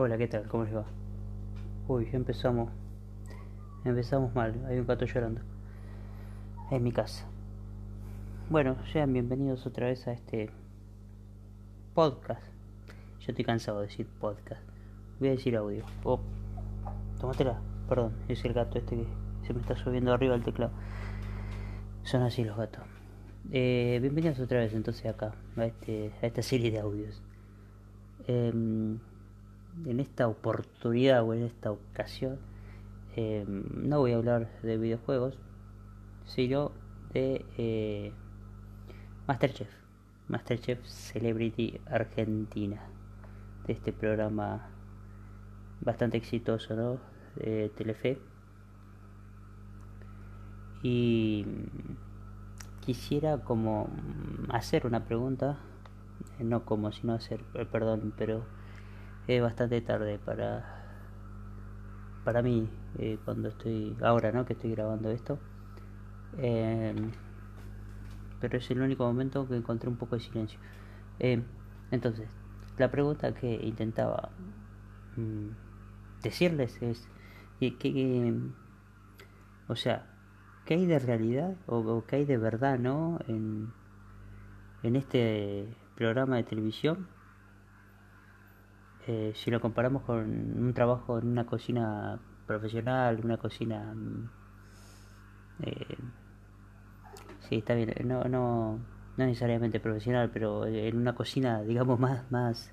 Hola, ¿qué tal? ¿Cómo les va? Uy, ya empezamos. Empezamos mal. Hay un gato llorando. En mi casa. Bueno, sean bienvenidos otra vez a este podcast. Yo estoy cansado de decir podcast. Voy a decir audio. Oh, tómatela. Perdón, es el gato este que se me está subiendo arriba el teclado. Son así los gatos. Eh, bienvenidos otra vez entonces acá, a, este, a esta serie de audios. Em, en esta oportunidad o en esta ocasión em, no voy a hablar de videojuegos, sino de eh, Masterchef. Masterchef Celebrity Argentina. De este programa bastante exitoso. De Telefe. Y quisiera como hacer una pregunta, eh, no como sino hacer, eh, perdón, pero es bastante tarde para para mí eh, cuando estoy ahora, ¿no? Que estoy grabando esto. Em, pero es el único momento que encontré un poco de silencio. Em, entonces, la pregunta que intentaba mm, decirles es que, o sea, ¿qué hay de realidad o, qué hay de verdad, no? En, en este programa de televisión. Eh, si lo comparamos con un trabajo en una cocina profesional, una cocina... Mm, eh, sí, está bien, no, no, no necesariamente profesional, pero en una cocina, digamos, más, más,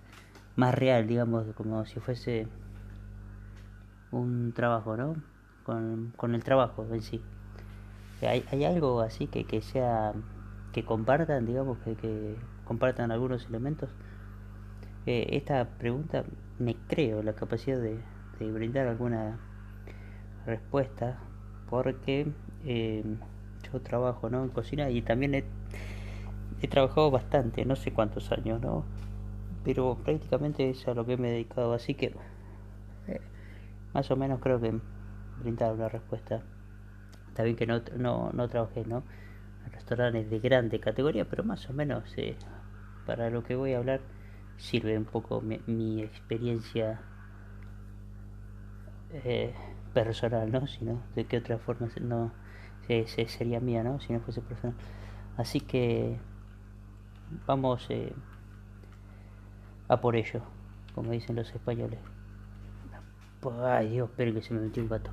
más real, digamos, como si fuese un trabajo, ¿no? Con, con el trabajo en sí. ¿Hay, hay algo así que, que sea que compartan, digamos, que, que compartan algunos elementos? Esta pregunta me creo la capacidad de, brindar alguna respuesta porque eh, yo trabajo ¿no? en cocina y también he, he, trabajado bastante, no sé cuántos años, ¿no? pero prácticamente es a lo que me he dedicado, así que eh, más o menos creo que brindar una respuesta Está bien que no, no, no trabajé ¿no? en restaurantes de grande categoría, pero más o menos eh, para lo que voy a hablar sirve un poco mi, experiencia eh, personal, ¿no? Si no, de qué otra forma no se, se, sería mía, ¿no? Si no fuese personal. Así que vamos eh, a por ello, como dicen los españoles. Ay Dios, espero que se me metió un gato.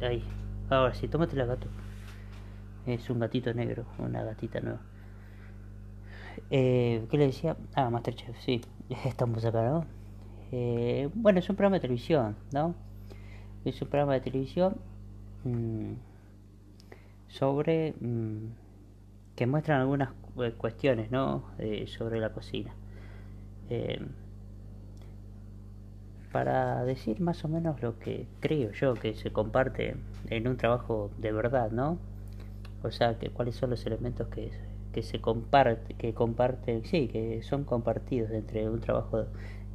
Ahí. Ahora sí, tómate la gato. Es un gatito negro, una gatita nueva. Eh, ¿Qué le decía? Ah, Masterchef, sí. Estamos acá, ¿no? Eh, bueno, es un programa de televisión, ¿no? Es un programa de televisión mmm, sobre... Mmm, que muestran algunas cuestiones, ¿no? Eh, sobre la cocina. Eh, para decir más o menos lo que creo yo que se comparte en un trabajo de verdad, ¿no? O sea, que cuáles son los elementos que, que se comparte, que comparten, sí, que son compartidos entre un trabajo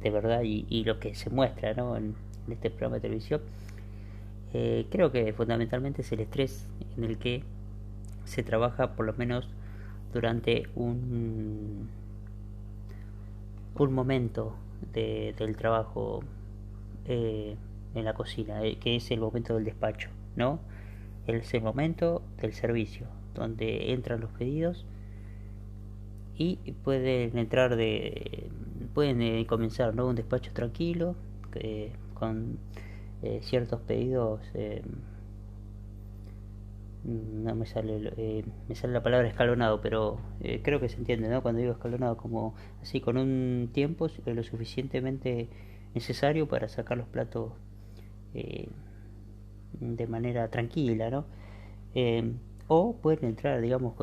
de verdad y, lo que se muestra, ¿no? En, este programa de televisión. Eh, creo que fundamentalmente es el estrés en el que se trabaja por lo menos durante un un momento de, del trabajo eh, en la cocina, eh, que es el momento del despacho, ¿no? Es el momento del servicio, donde entran los pedidos y pueden entrar de pueden eh, comenzar ¿no? un despacho tranquilo eh, con eh, ciertos pedidos no me sale me sale la palabra escalonado pero creo que se entiende ¿no? cuando digo escalonado como así con un tiempo lo suficientemente necesario para sacar los platos eh, de manera tranquila, ¿no? O pueden entrar, digamos,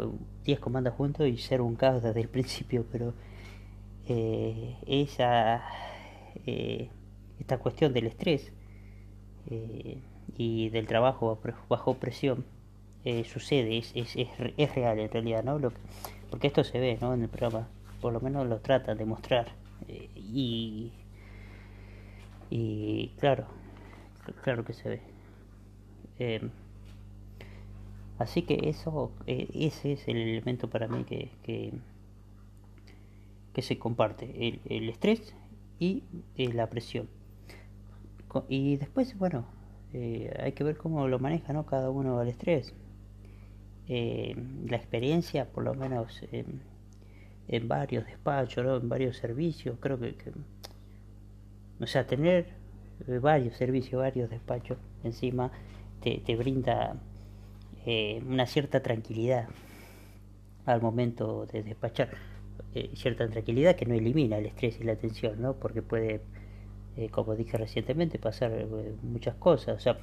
10 comandas juntos y ser un caos desde el principio, pero eh, esa eh, esta cuestión del estrés eh, y del trabajo bajo presión sucede, es, es, es, es, real en realidad, ¿no? Lo que, porque esto se ve, ¿no? En el programa, por lo menos lo tratan de mostrar y y claro, claro que se ve. Así que eso, eh, ese es el elemento para mí que, que, que se comparte, el, el, estrés y eh, la presión. y después, bueno, eh, hay que ver cómo lo maneja ¿no? cada uno al estrés. La experiencia, por lo menos en varios despachos, ¿no? en varios servicios, creo que, o sea, tener varios servicios, varios despachos encima te, te brinda una cierta tranquilidad al momento de despachar. cierta tranquilidad que no elimina el estrés y la tensión, ¿no? porque puede eh, como dije recientemente, pasar eh, muchas cosas. O sea,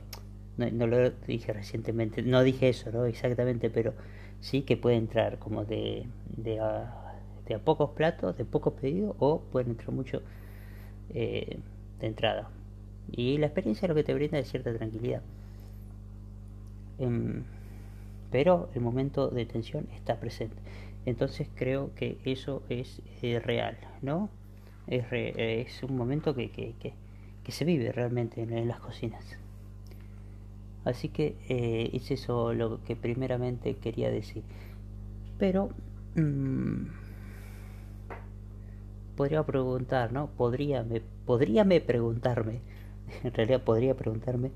no, lo dije recientemente, no dije eso, ¿no? Exactamente, pero sí que puede entrar como de, de, a, de a pocos platos, de pocos pedidos, o puede entrar mucho eh, de entrada. Y la experiencia lo que te brinda es cierta tranquilidad. Em, pero el momento de tensión está presente. Entonces creo que eso es real, ¿no? es, es un momento que, que, que, se vive realmente en, las cocinas. Así que eh, es eso lo que primeramente quería decir. Pero mmm, podría preguntar, ¿no? Podría me, podría me preguntarme, en realidad podría preguntarme,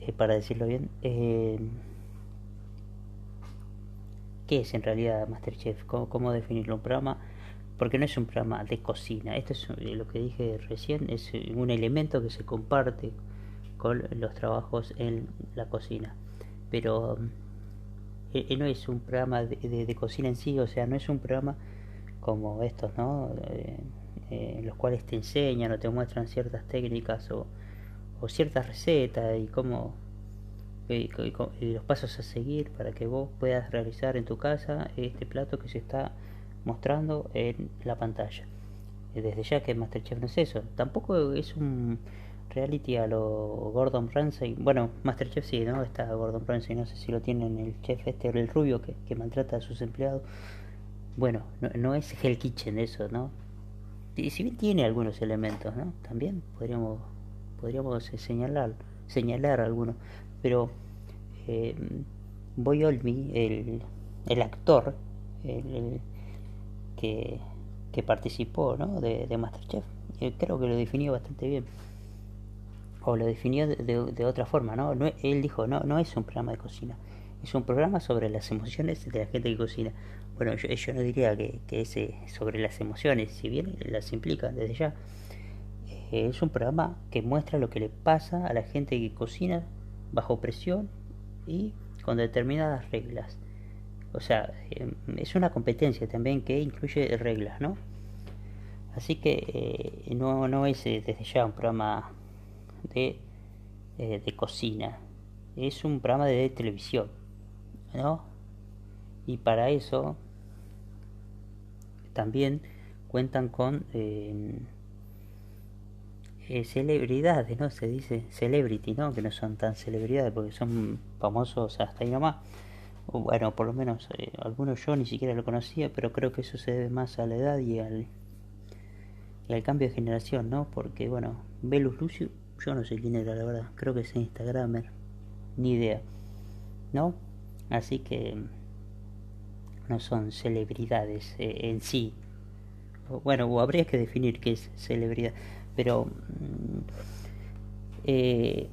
eh, para decirlo bien, eh, ¿qué es en realidad Masterchef? ¿Cómo, cómo definirlo? Un programa porque no es un programa de cocina. Esto es eh, lo que dije recién, es eh, un elemento que se comparte con los trabajos en la cocina. Pero eh, no es un programa de, cocina en sí, o sea, no es un programa como estos, ¿no? en los cuales te enseñan o te muestran ciertas técnicas o, ciertas recetas y cómo y, los pasos a seguir para que vos puedas realizar en tu casa este plato que se está mostrando en la pantalla. Desde ya que Masterchef no es eso. Tampoco es un reality a lo Gordon Ramsay. Bueno, Masterchef sí, ¿no? Está Gordon Ramsay, no sé si lo tienen el chef este, el rubio que, maltrata a sus empleados. Bueno, no, no es Hell Kitchen eso, ¿no? Y si bien tiene algunos elementos, ¿no? También podríamos podríamos señalar señalar algunos, pero eh, Boy Olmi, el, el actor, el, que, participó ¿no? de, de Masterchef. creo que lo definió bastante bien. O lo definió de, otra forma, ¿no? ¿no? Él dijo, no, no es un programa de cocina, es un programa sobre las emociones de la gente que cocina. Bueno, yo, yo no diría que, que es sobre las emociones, si bien las implica desde ya. Eh, es un programa que muestra lo que le pasa a la gente que cocina bajo presión y con determinadas reglas. O sea, em, es una competencia también que incluye reglas, ¿no? Así que eh, no, no es eh, desde ya un programa de, eh, de cocina, es un programa de televisión, ¿no? Y para eso también cuentan con em, celebridades, ¿no? Se dice celebrity, ¿no? Que no son tan celebridades porque son famosos hasta ahí nomás bueno, por lo menos eh, algunos yo ni siquiera lo conocía, pero creo que eso se debe más a la edad y al, y al cambio de generación, ¿no? Porque, bueno, Velus Lucio, yo no sé quién era, la verdad, creo que es Instagramer, ni idea, ¿no? Así que no son celebridades eh, en sí. Bueno, o habría que definir qué es celebridad, pero mm, eh,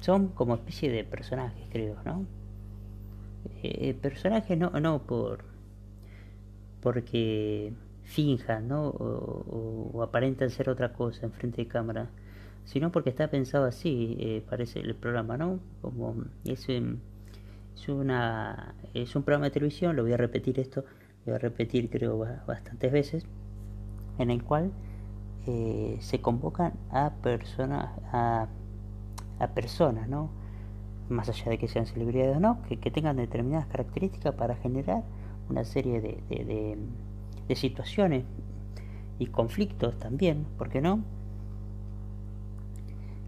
son como especie de personajes, creo, ¿no? eh, personajes no, no por porque finjan ¿no? o, aparentan ser otra cosa en frente de cámara sino porque está pensado así eh, parece el programa no como es, em, es una es un programa de televisión lo voy a repetir esto lo voy a repetir creo bastantes veces en el cual eh, se convocan a personas a, a personas no más allá de que sean celebridades o no, que, tengan determinadas características para generar una serie de, de, de, situaciones y conflictos también, ¿por qué no?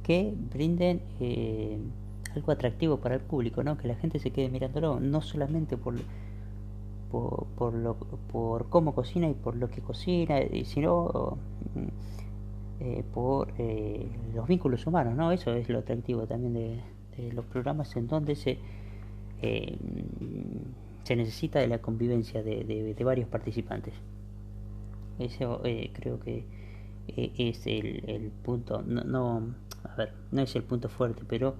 Que brinden eh, algo atractivo para el público, ¿no? Que la gente se quede mirándolo, no solamente por, por, por, lo, por cómo cocina y por lo que cocina, sino eh, por eh, los vínculos humanos, ¿no? Eso es lo atractivo también de, los programas en donde se, eh, se necesita de la convivencia de, de, varios participantes. Eso eh, creo que eh, es el, el punto, no, no, a ver, no es el punto fuerte, pero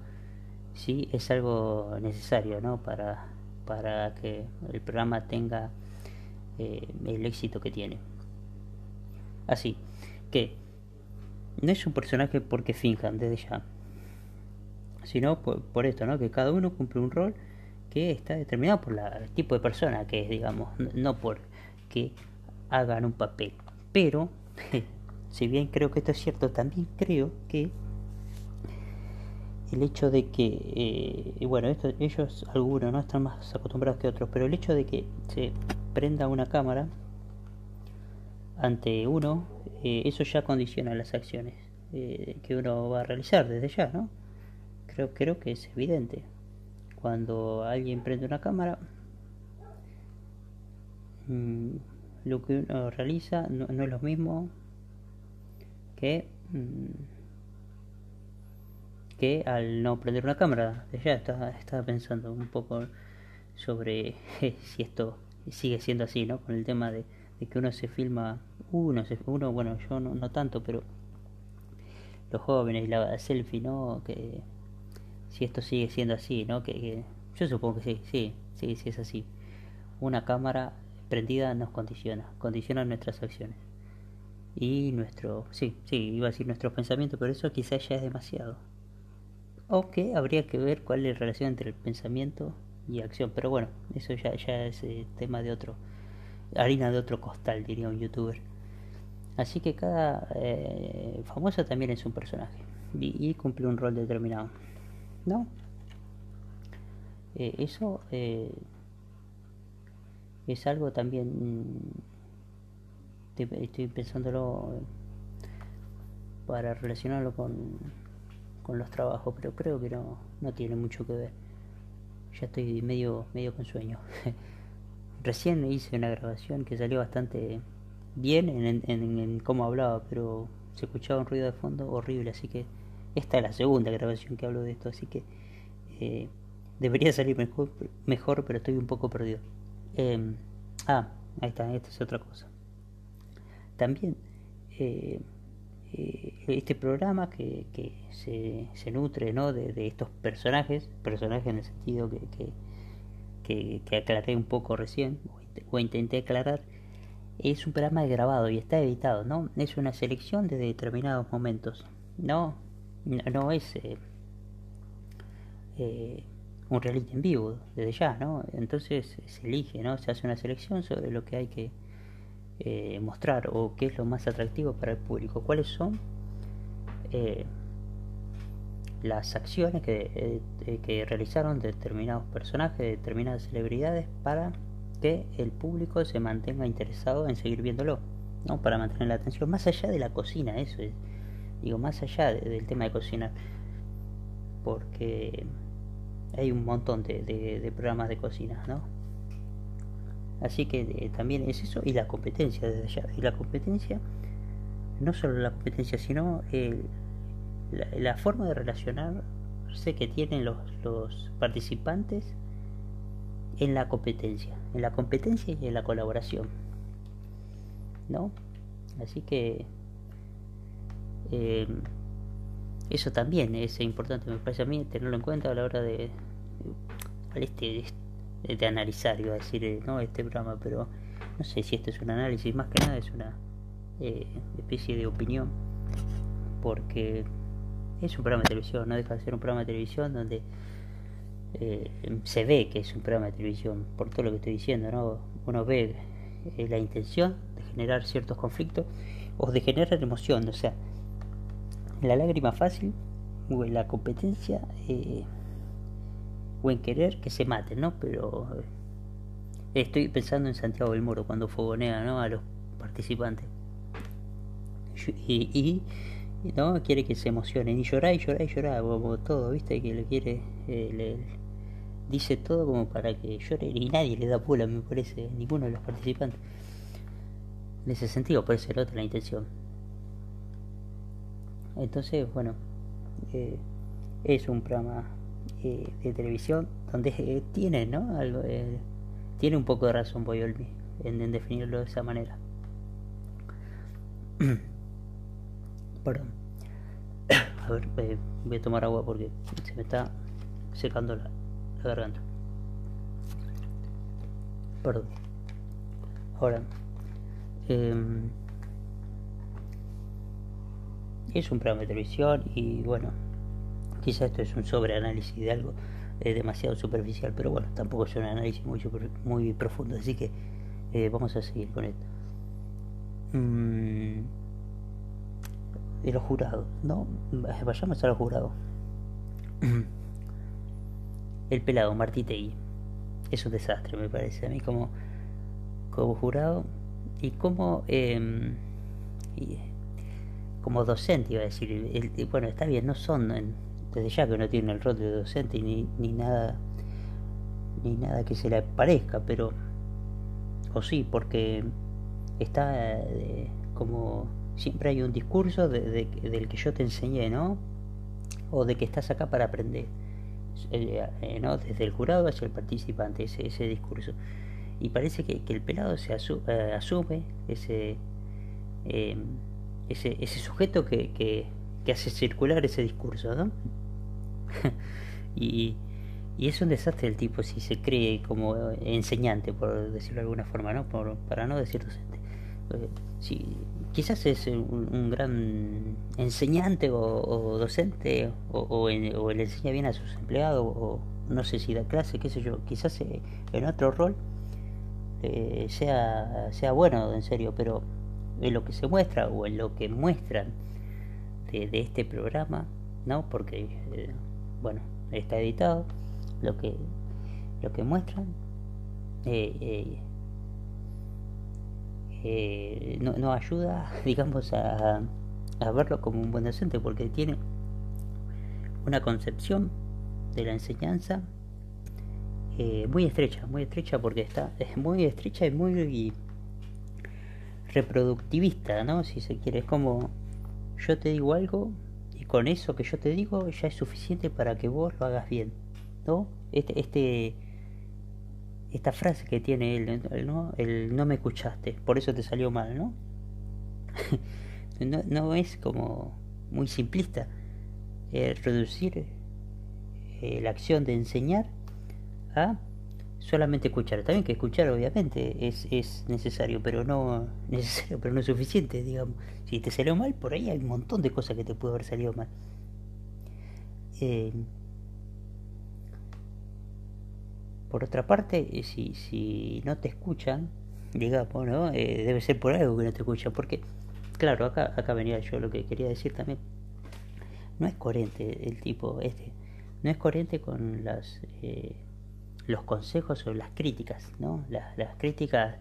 sí es algo necesario, ¿no? Para, para que el programa tenga eh, el éxito que tiene. Así que no es un personaje porque finjan desde ya, sino por, esto, ¿no? Que cada uno cumple un rol que está determinado por la, el tipo de persona que es, digamos, no por que hagan un papel. Pero, si bien creo que esto es cierto, también creo que el hecho de que, eh, bueno, esto, ellos, algunos, no están más acostumbrados que otros, pero el hecho de que se prenda una cámara ante uno, eh, eso ya condiciona las acciones eh, que uno va a realizar desde ya, ¿no? Creo, creo que es evidente. Cuando alguien prende una cámara, mm, lo que uno realiza no, es lo mismo que, mm, que al no prender una cámara. Ya estaba, estaba pensando un poco sobre si esto sigue siendo así, ¿no? Con el tema de, que uno se filma, uno, se, uno bueno, yo no, no tanto, pero los jóvenes la selfie, ¿no? Que si esto sigue siendo así, ¿no? Que, yo supongo que sí, sí, sí, sí es así. Una cámara prendida nos condiciona, condiciona nuestras acciones. Y nuestro, sí, sí, iba a decir nuestros pensamientos, pero eso quizás ya es demasiado. Aunque habría que ver cuál es la relación entre el pensamiento y acción, pero bueno, eso ya, es eh, tema de otro, harina de otro costal, diría un youtuber. Así que cada eh, famoso también es un personaje y, cumple un rol determinado. ¿No? Eh, eso es algo también. Estoy, pensándolo para relacionarlo con, con los trabajos, pero creo que no, no tiene mucho que ver. Ya estoy medio, medio con sueño. Recién hice una grabación que salió bastante bien en, en, cómo hablaba, pero se escuchaba un ruido de fondo horrible, así que esta es la segunda grabación que hablo de esto, así que eh, debería salir mejor, mejor, pero estoy un poco perdido. Em, ah, ahí está, esta es otra cosa. También eh, eh, este programa que, que se, se, nutre ¿no? de, estos personajes, personajes en el sentido que, que, que, aclaré un poco recién, o intenté aclarar, es un programa grabado y está editado, ¿no? Es una selección de determinados momentos, ¿no? No, es eh, eh, un reality en vivo, desde ya, ¿no? Entonces se elige, ¿no? Se hace una selección sobre lo que hay que eh, mostrar o qué es lo más atractivo para el público, cuáles son las acciones que, que realizaron determinados personajes, determinadas celebridades para que el público se mantenga interesado en seguir viéndolo, ¿no? Para mantener la atención, más allá de la cocina, eso es, digo, más allá del tema de cocinar, porque hay un montón de, programas de cocina, ¿no? Así que eh, también es eso y la competencia desde allá. Y la competencia, no solo la competencia, sino la, la, forma de relacionarse que tienen los, los participantes en la competencia, en la competencia y en la colaboración. ¿No? Así que eh, eso también es importante, me parece a mí, tenerlo en cuenta a la hora de, este, de, analizar, iba a decir, eh, no este programa, pero no sé si este es un análisis, más que nada es una eh, especie de opinión, porque es un programa de televisión, no deja de ser un programa de televisión donde eh, se ve que es un programa de televisión, por todo lo que estoy diciendo, ¿no? Uno ve eh, la intención de generar ciertos conflictos o de generar emoción, o sea, la lágrima fácil o la competencia eh, o en querer que se maten, ¿no? Pero estoy pensando en Santiago del Moro cuando fogonea, ¿no? A los participantes. Y, no quiere que se emocionen y llorar y llorar y llorar como todo viste que le quiere le, dice todo como para que llore y nadie le da bola, me parece, ninguno de los participantes. En ese sentido, puede ser otra la intención. Entonces, bueno, eh, es un programa eh, de televisión donde eh, tiene, ¿no? Algo, tiene un poco de razón Boyolmi en, en definirlo de esa manera. Perdón. A ver, eh, voy a tomar agua porque se me está secando la, garganta. Perdón. Ahora. Em, es un programa de televisión y bueno, quizás esto es un sobreanálisis de algo eh, demasiado superficial, pero bueno, tampoco es un análisis muy, muy profundo, así que eh, vamos a seguir con esto. Mm, de los jurados, ¿no? Vayamos a los jurados. El pelado, Martitegui. Es un desastre, me parece a mí, como, como jurado y como, em, como docente, iba a decir. bueno, está bien, no son, desde ya que no tienen el rol de docente ni, ni nada ni nada que se le parezca, pero o sí, porque está eh, como siempre hay un discurso de, del que yo te enseñé, ¿no? O de que estás acá para aprender, eh, eh, ¿no? Desde el jurado hacia el participante, ese, ese discurso. Y parece que, que el pelado se asume ese, ese, ese sujeto que, que hace circular ese discurso, ¿no? y, y es un desastre el tipo si se cree como enseñante, por decirlo de alguna forma, ¿no? Por, para no decir docente. Eh, si, quizás es un, gran enseñante o, docente o, o, le enseña bien a sus empleados o no sé si da clase, qué sé yo, quizás eh, en otro rol eh, sea, sea bueno, en serio, pero en lo que se muestra o en lo que muestran de, de este programa, ¿no? Porque, bueno, está editado lo que, lo que muestran eh, eh, eh, no, no, ayuda, digamos, a, a, verlo como un buen docente porque tiene una concepción de la enseñanza muy estrecha, muy estrecha porque está es muy estrecha y muy reproductivista, ¿no? Si se quiere, es como yo te digo algo con eso que yo te digo ya es suficiente para que vos lo hagas bien. ¿no? Este, este, esta frase que tiene él, ¿no? El no me escuchaste, por eso te salió mal, ¿no? no, no, es como muy simplista eh, reducir eh, la acción de enseñar a solamente escuchar. También que escuchar obviamente es, es necesario, pero no necesario, pero no es suficiente, digamos. Si te salió mal, por ahí hay un montón de cosas que te puede haber salido mal. Eh, Por otra parte, eh, si, si no te escuchan, digamos, ¿no? Eh, debe ser por algo que no te escuchan, porque, claro, acá, acá venía yo lo que quería decir también. No es coherente el tipo este, no es coherente con las, eh, los consejos o las críticas, ¿no? Las, las críticas,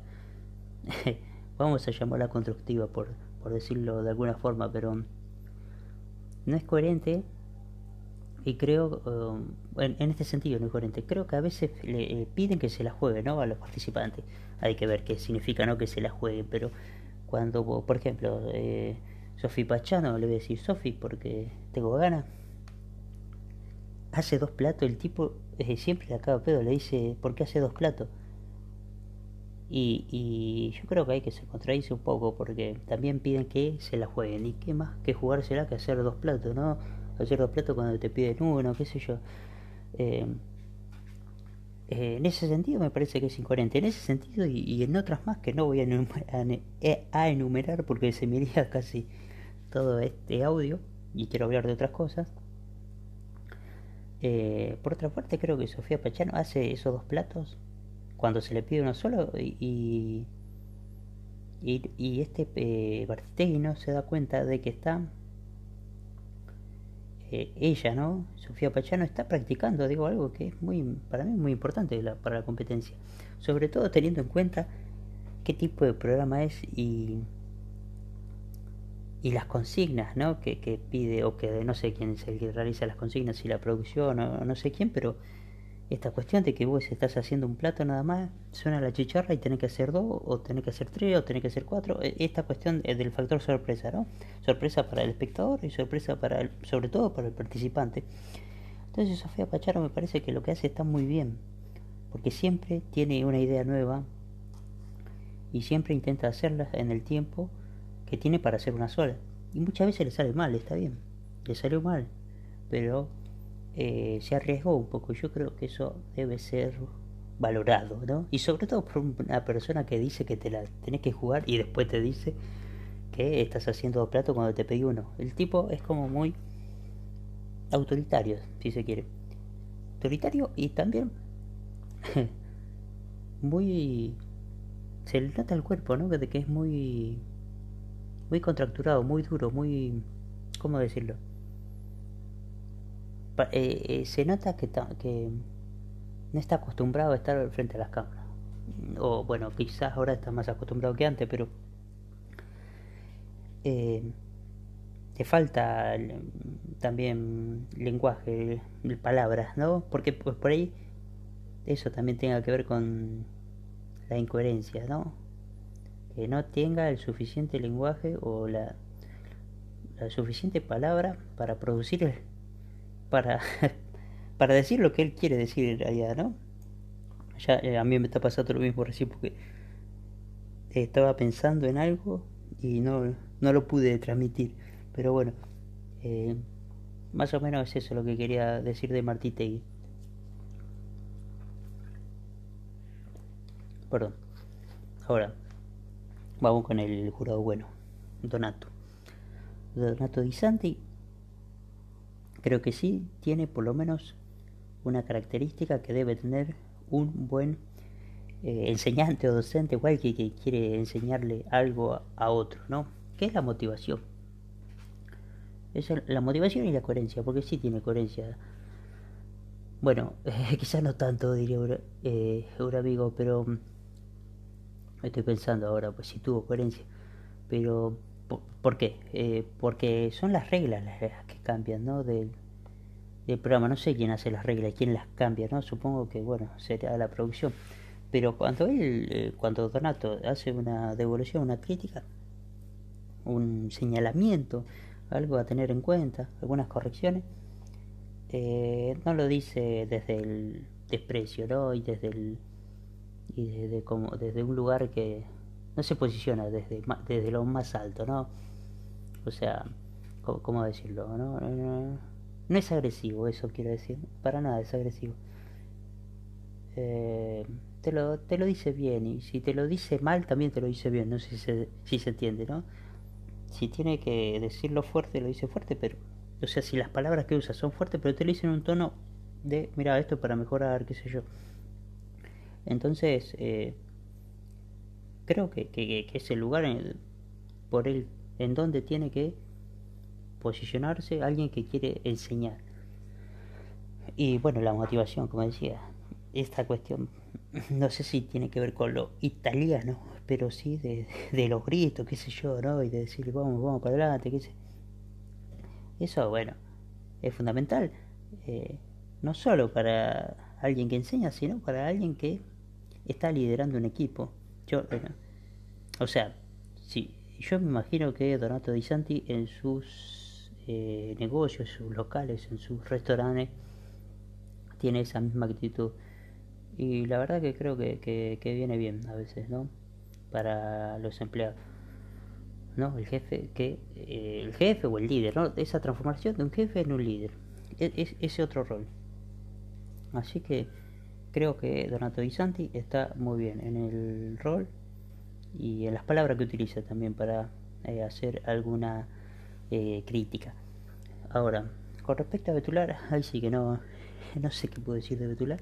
vamos a llamarla constructiva por, por decirlo de alguna forma, pero no es coherente y creo, um, en, este sentido no es coherente, creo que a veces le eh, piden que se la juegue, ¿no? A los participantes. Hay que ver qué significa, ¿no? Que se la jueguen, pero cuando, por ejemplo, eh, Sofi Pachano, le voy a decir Sofi porque tengo ganas, hace dos platos, el tipo eh, siempre le acaba pedo, le dice, ¿por qué hace dos platos? Y, y yo creo que hay que se contradice un poco porque también piden que se la jueguen. ¿Y qué más que jugársela que hacer dos platos, no? hacer dos platos cuando te piden uno, qué sé yo. Eh, eh, en ese sentido me parece que es incoherente. En ese sentido y, en otras más que no voy eh, a enumerar, porque se me iría casi todo este audio y quiero hablar de otras cosas. por otra parte creo que Sofía Pachano hace esos dos platos cuando se le pide uno solo y, y, este eh, no se da cuenta de que está eh, ella, ¿no? Sofía Pachano está practicando, digo, algo que es muy, para mí muy importante para la competencia. Sobre todo teniendo en cuenta qué tipo de programa es y, y las consignas, ¿no? Que, que pide, o que no sé quién es el que realiza las consignas, si la producción o no sé quién, pero esta cuestión de que vos estás haciendo un plato nada más, suena la chicharra y tenés que hacer dos, o tenés que hacer tres, o tenés que hacer cuatro. E, esta cuestión es del factor sorpresa, ¿no? Sorpresa para el espectador y sorpresa para el, sobre todo para el participante. Entonces Sofía Pacharo me parece que lo que hace está muy bien, porque siempre tiene una idea nueva y siempre intenta hacerla en el tiempo que tiene para hacer una sola. Y muchas veces le sale mal, está bien, le salió mal, pero eh, se arriesgó un poco. Yo creo que eso debe ser valorado, ¿no? Y sobre todo por una persona que dice que te la tenés que jugar y después te dice que estás haciendo dos platos cuando te pedí uno. El tipo es como muy autoritario, si se quiere. Autoritario y también muy... Se le nota el cuerpo, ¿no? De que es muy... Muy contracturado, muy duro, muy... ¿Cómo decirlo? Eh, eh, se nota que, que no está acostumbrado a estar frente a las cámaras. O bueno, quizás ahora está más acostumbrado que antes, pero eh, te falta también lenguaje, palabras, ¿no? Porque pues, por ahí eso también tenga que ver con la incoherencia, ¿no? Que no tenga el suficiente lenguaje o la, la suficiente palabra para producir, para para decir lo que él quiere decir allá, ¿no? Ya eh, a mí me está pasando lo mismo recién porque estaba pensando en algo y no, no lo pude transmitir. Pero bueno, eh, más o menos es eso lo que quería decir de Martí Tegui. Perdón. Ahora, vamos con el jurado bueno, Donato. Donato Di Santi, creo que sí tiene por lo menos una característica que debe tener un buen eh, enseñante o docente o que quiere enseñarle algo a, otro, ¿no? ¿Qué es la motivación? Es la motivación y la coherencia, porque sí tiene coherencia. Bueno, quizás no tanto, diría eh, amigo, pero mm, estoy pensando ahora, pues si tuvo coherencia. Pero, ¿por, qué? Eh, porque son las reglas las que cambian, ¿no? Del, el programa. No sé quién hace las reglas, quién las cambia, ¿no? Supongo que, bueno, será la producción. Pero cuando él, eh, cuando Donato hace una devolución, una crítica, un señalamiento, algo a tener en cuenta, algunas correcciones, eh, no lo dice desde el desprecio, ¿no? Y desde el y desde como desde un lugar que no se posiciona desde desde lo más alto, ¿no? O sea, ¿cómo, decirlo? ¿no? No es agresivo, eso quiero decir. Para nada es agresivo. Eh, te, lo, te lo dice bien y si te lo dice mal también te lo dice bien. No sé si se, si se entiende, ¿no? Si tiene que decirlo fuerte, lo dice fuerte, pero... O sea, si las palabras que usa son fuertes, pero te lo dice en un tono de, mira, esto para mejorar, qué sé yo. Entonces, eh, creo que, que, es el lugar en, por el, en donde tiene que posicionarse alguien que quiere enseñar. Y bueno, la motivación, como decía, esta cuestión, no sé si tiene que ver con lo italiano, pero sí de, de los gritos, qué sé yo, ¿no? Y de decir, vamos, vamos para adelante, qué sé. Eso, bueno, es fundamental, eh, no solo para alguien que enseña, sino para alguien que está liderando un equipo. Yo, bueno, o sea, sí, yo me imagino que Donato Di Santi en sus eh, negocios, sus locales, en sus restaurantes, tiene esa misma actitud. Y la verdad que creo que, que, viene bien a veces, ¿no? Para los empleados. ¿No? El jefe, que eh, el jefe o el líder, ¿no? Esa transformación de un jefe en un líder. E, es, ese otro rol. Así que creo que Donato Di Santi está muy bien en el rol y en las palabras que utiliza también para eh, hacer alguna eh, crítica. Ahora, con respecto a Betular, ahí sí que no, no sé qué puedo decir de Betular.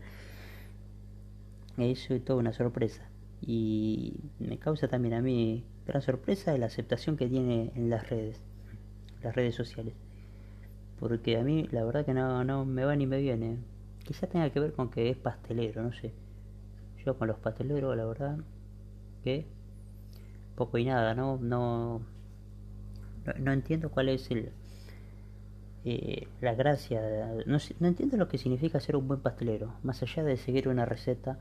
Eso es toda una sorpresa. Y me causa también a mí gran sorpresa la aceptación que tiene en las redes, las redes sociales. Porque a mí la verdad que no, no me va ni me viene. Quizá tenga que ver con que es pastelero, no sé. Yo con los pasteleros, la verdad, que poco y nada, ¿no? No, no, entiendo cuál es el, eh, la gracia. No, no, entiendo lo que significa ser un buen pastelero, más allá de seguir una receta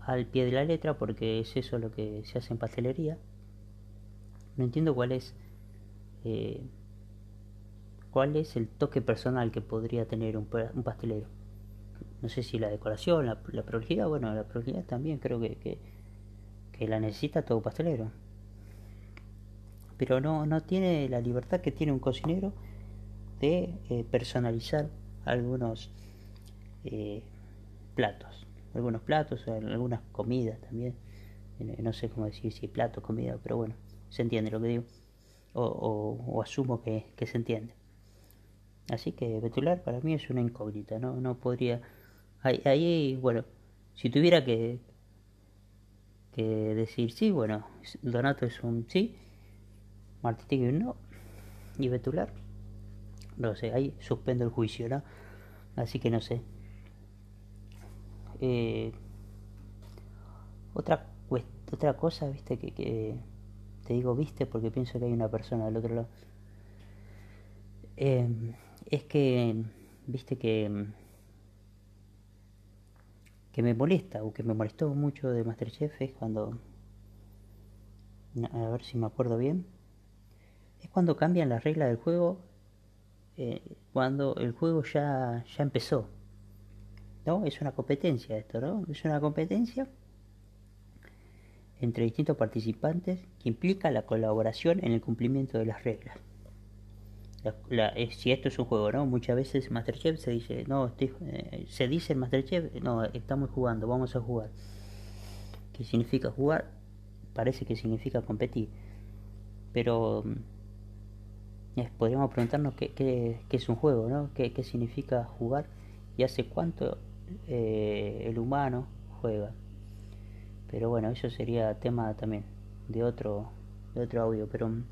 al pie de la letra, porque es eso lo que se hace en pastelería. No entiendo cuál es eh, cuál es el toque personal que podría tener un, un pastelero. No sé si la decoración, la, la bueno, la prolijidad también creo que, que, que la necesita todo pastelero. Pero no, no tiene la libertad que tiene un cocinero de eh, personalizar algunos eh, platos, algunos platos, algunas comidas también, eh, no sé cómo decir si plato, comida, pero bueno, se entiende lo que digo, o, asumo que, se entiende. Así que Betular para mí es una incógnita, no, no podría, ahí, bueno, si tuviera que, que decir sí, bueno, Donato es un sí, Martín un no, y Betular, no sé, ahí suspendo el juicio, ¿no? Así que no sé. Eh, otra, otra cosa, viste, que, que, te digo, viste, porque pienso que hay una persona del otro lado. Eh, es que, viste que que me molesta o que me molestó mucho de Masterchef es cuando, a ver si me acuerdo bien, es cuando cambian las reglas del juego, eh, cuando el juego ya, ya empezó. ¿No? Es una competencia esto, ¿no? Es una competencia entre distintos participantes que implica la colaboración en el cumplimiento de las reglas si esto es un juego, ¿no? Muchas veces Masterchef se dice, no, eh, se dice en Masterchef, no, estamos jugando, vamos a jugar. ¿Qué significa jugar? Parece que significa competir. Pero mm, podríamos preguntarnos qué, qué, es un juego, ¿no? ¿Qué, qué significa jugar? Y hace cuánto eh, el humano juega. Pero bueno, eso sería tema también de otro, de otro audio. Pero mm,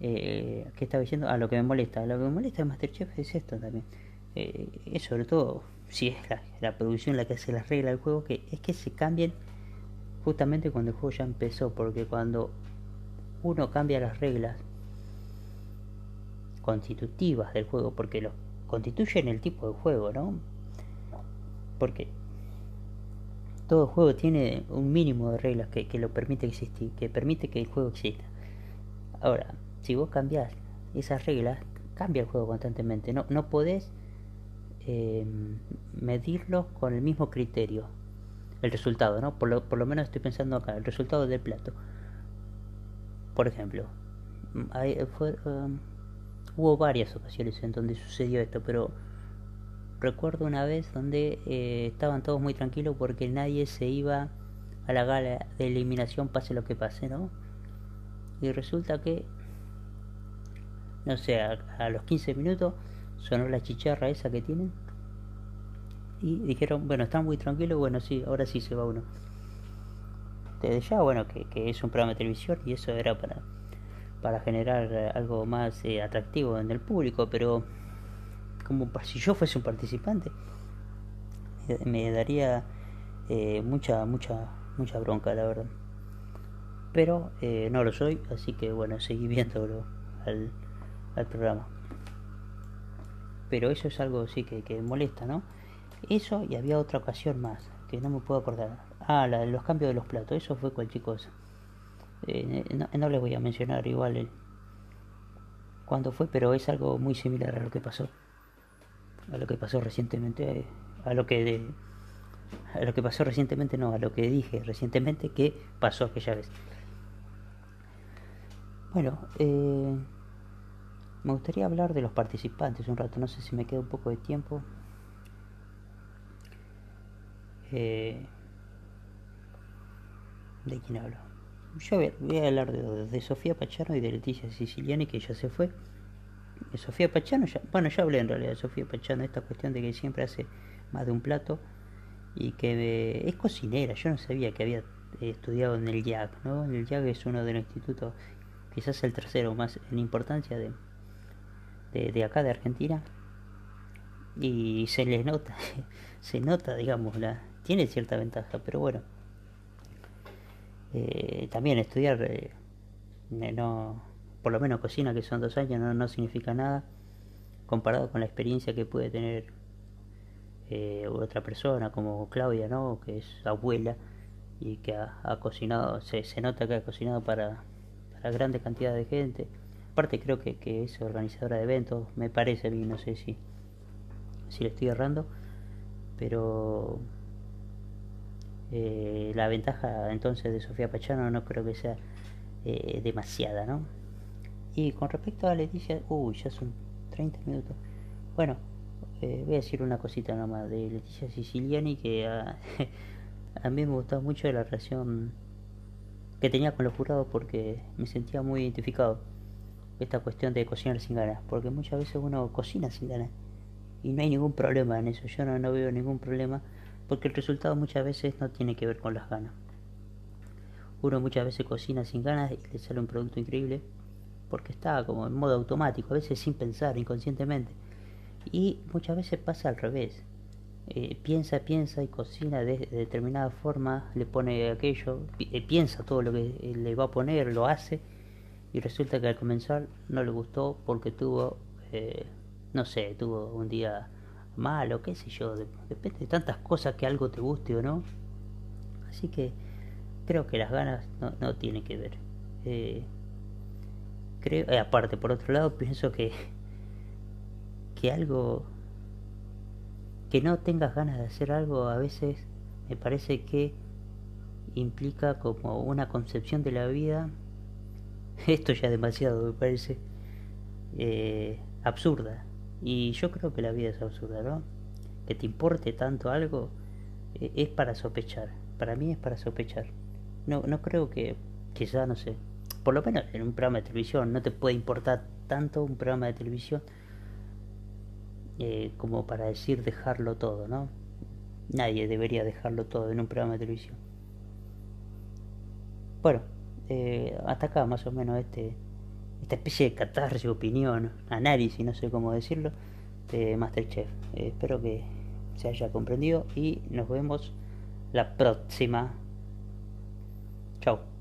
eh, ¿Qué estaba diciendo? Ah, lo que me molesta. Lo que me molesta de Masterchef es esto también. Eh, es sobre todo, si es la, producción la que hace las reglas del juego, que es que se cambien justamente cuando el juego ya empezó. Porque cuando uno cambia las reglas constitutivas del juego, porque lo constituyen el tipo de juego, ¿no? Porque todo juego tiene un mínimo de reglas que, que lo permite existir, que permite que el juego exista. Ahora, si vos cambiás esas reglas, cambia el juego constantemente. No, no podés em, medirlo con el mismo criterio. El resultado, ¿no? Por lo, por lo menos estoy pensando acá, el resultado del plato. Por ejemplo, em, hubo varias ocasiones en donde sucedió esto, pero recuerdo una vez donde eh, estaban todos muy tranquilos porque nadie se iba a la gala de eliminación pase lo que pase, ¿no? Y resulta que no sé, a, los 15 minutos sonó la chicharra esa que tienen. Y dijeron, bueno, están muy tranquilos, bueno, sí, ahora sí se va uno. Desde ya, bueno, que, es un programa de televisión y eso era para, para generar eh, algo más eh, atractivo en el público, pero como si yo fuese un participante, me, daría eh, mucha, mucha, mucha bronca, la verdad. Pero no lo soy, así que bueno, seguí viéndolo al, al programa. Pero eso es algo sí que, que molesta, ¿no? Eso y había otra ocasión más, que no me puedo acordar. Ah, la de los cambios de los platos, eso fue cualquier cosa. Eh, no, les voy a mencionar igual el, cuándo fue, pero es algo muy similar a lo que pasó. A lo que pasó recientemente, a lo que a lo que pasó recientemente, no, a lo que dije recientemente que pasó aquella vez. Bueno, eh, me gustaría hablar de los participantes un rato, no sé si me queda un poco de tiempo. Eh, ¿De quién hablo? Yo voy a, hablar de, Sofía Pachano y de Leticia Siciliani, que ya se fue. De Sofía Pachano, ya, bueno, ya hablé en realidad de Sofía Pachano, esta cuestión de que siempre hace más de un plato y que es cocinera. Yo no sabía que había estudiado en el YAG, ¿no? El YAG es uno de los institutos, quizás el tercero más en importancia de, de, acá de Argentina y se les nota, se nota, digamos, la, tiene cierta ventaja, pero bueno, eh, también estudiar, eh, no, por lo menos cocina, que son dos años, no, no significa nada comparado con la experiencia que puede tener eh, otra persona como Claudia, ¿no? que es abuela y que ha, cocinado, se, se, nota que ha cocinado para, para grandes cantidades de gente Aparte creo que, que, es organizadora de eventos, me parece a mí, no sé si, si le estoy errando, pero eh, la ventaja entonces de Sofía Pachano no creo que sea eh, demasiada, ¿no? Y con respecto a Leticia, uy, ya son 30 minutos. Bueno, eh, voy a decir una cosita nomás de Leticia Siciliani que a, a mí me gustaba mucho la relación que tenía con los jurados porque me sentía muy identificado esta cuestión de cocinar sin ganas, porque muchas veces uno cocina sin ganas y no hay ningún problema en eso, yo no, no veo ningún problema porque el resultado muchas veces no tiene que ver con las ganas. Uno muchas veces cocina sin ganas y le sale un producto increíble porque está como en modo automático, a veces sin pensar, inconscientemente. Y muchas veces pasa al revés. Eh, piensa, piensa y cocina de, determinada forma, le pone aquello, eh, piensa todo lo que le va a poner, lo hace y resulta que al comenzar no le gustó porque tuvo, eh, no sé, tuvo un día malo, qué sé yo, depende de tantas cosas que algo te guste o no. Así que creo que las ganas no, no tienen que ver. Eh, creo, eh, aparte, por otro lado, pienso que, que algo, que no tengas ganas de hacer algo a veces me parece que implica como una concepción de la vida esto ya es demasiado, me parece eh, absurda. Y yo creo que la vida es absurda, ¿no? Que te importe tanto algo eh, es para sospechar. Para mí es para sospechar. No, no creo que, quizá, no sé, por lo menos en un programa de televisión no te puede importar tanto un programa de televisión eh, como para decir dejarlo todo, ¿no? Nadie debería dejarlo todo en un programa de televisión. Bueno, eh, hasta acá más o menos este esta especie de catarsis, opinión, análisis, no sé cómo decirlo, de Masterchef. Eh, espero que se haya comprendido y nos vemos la próxima. Chao.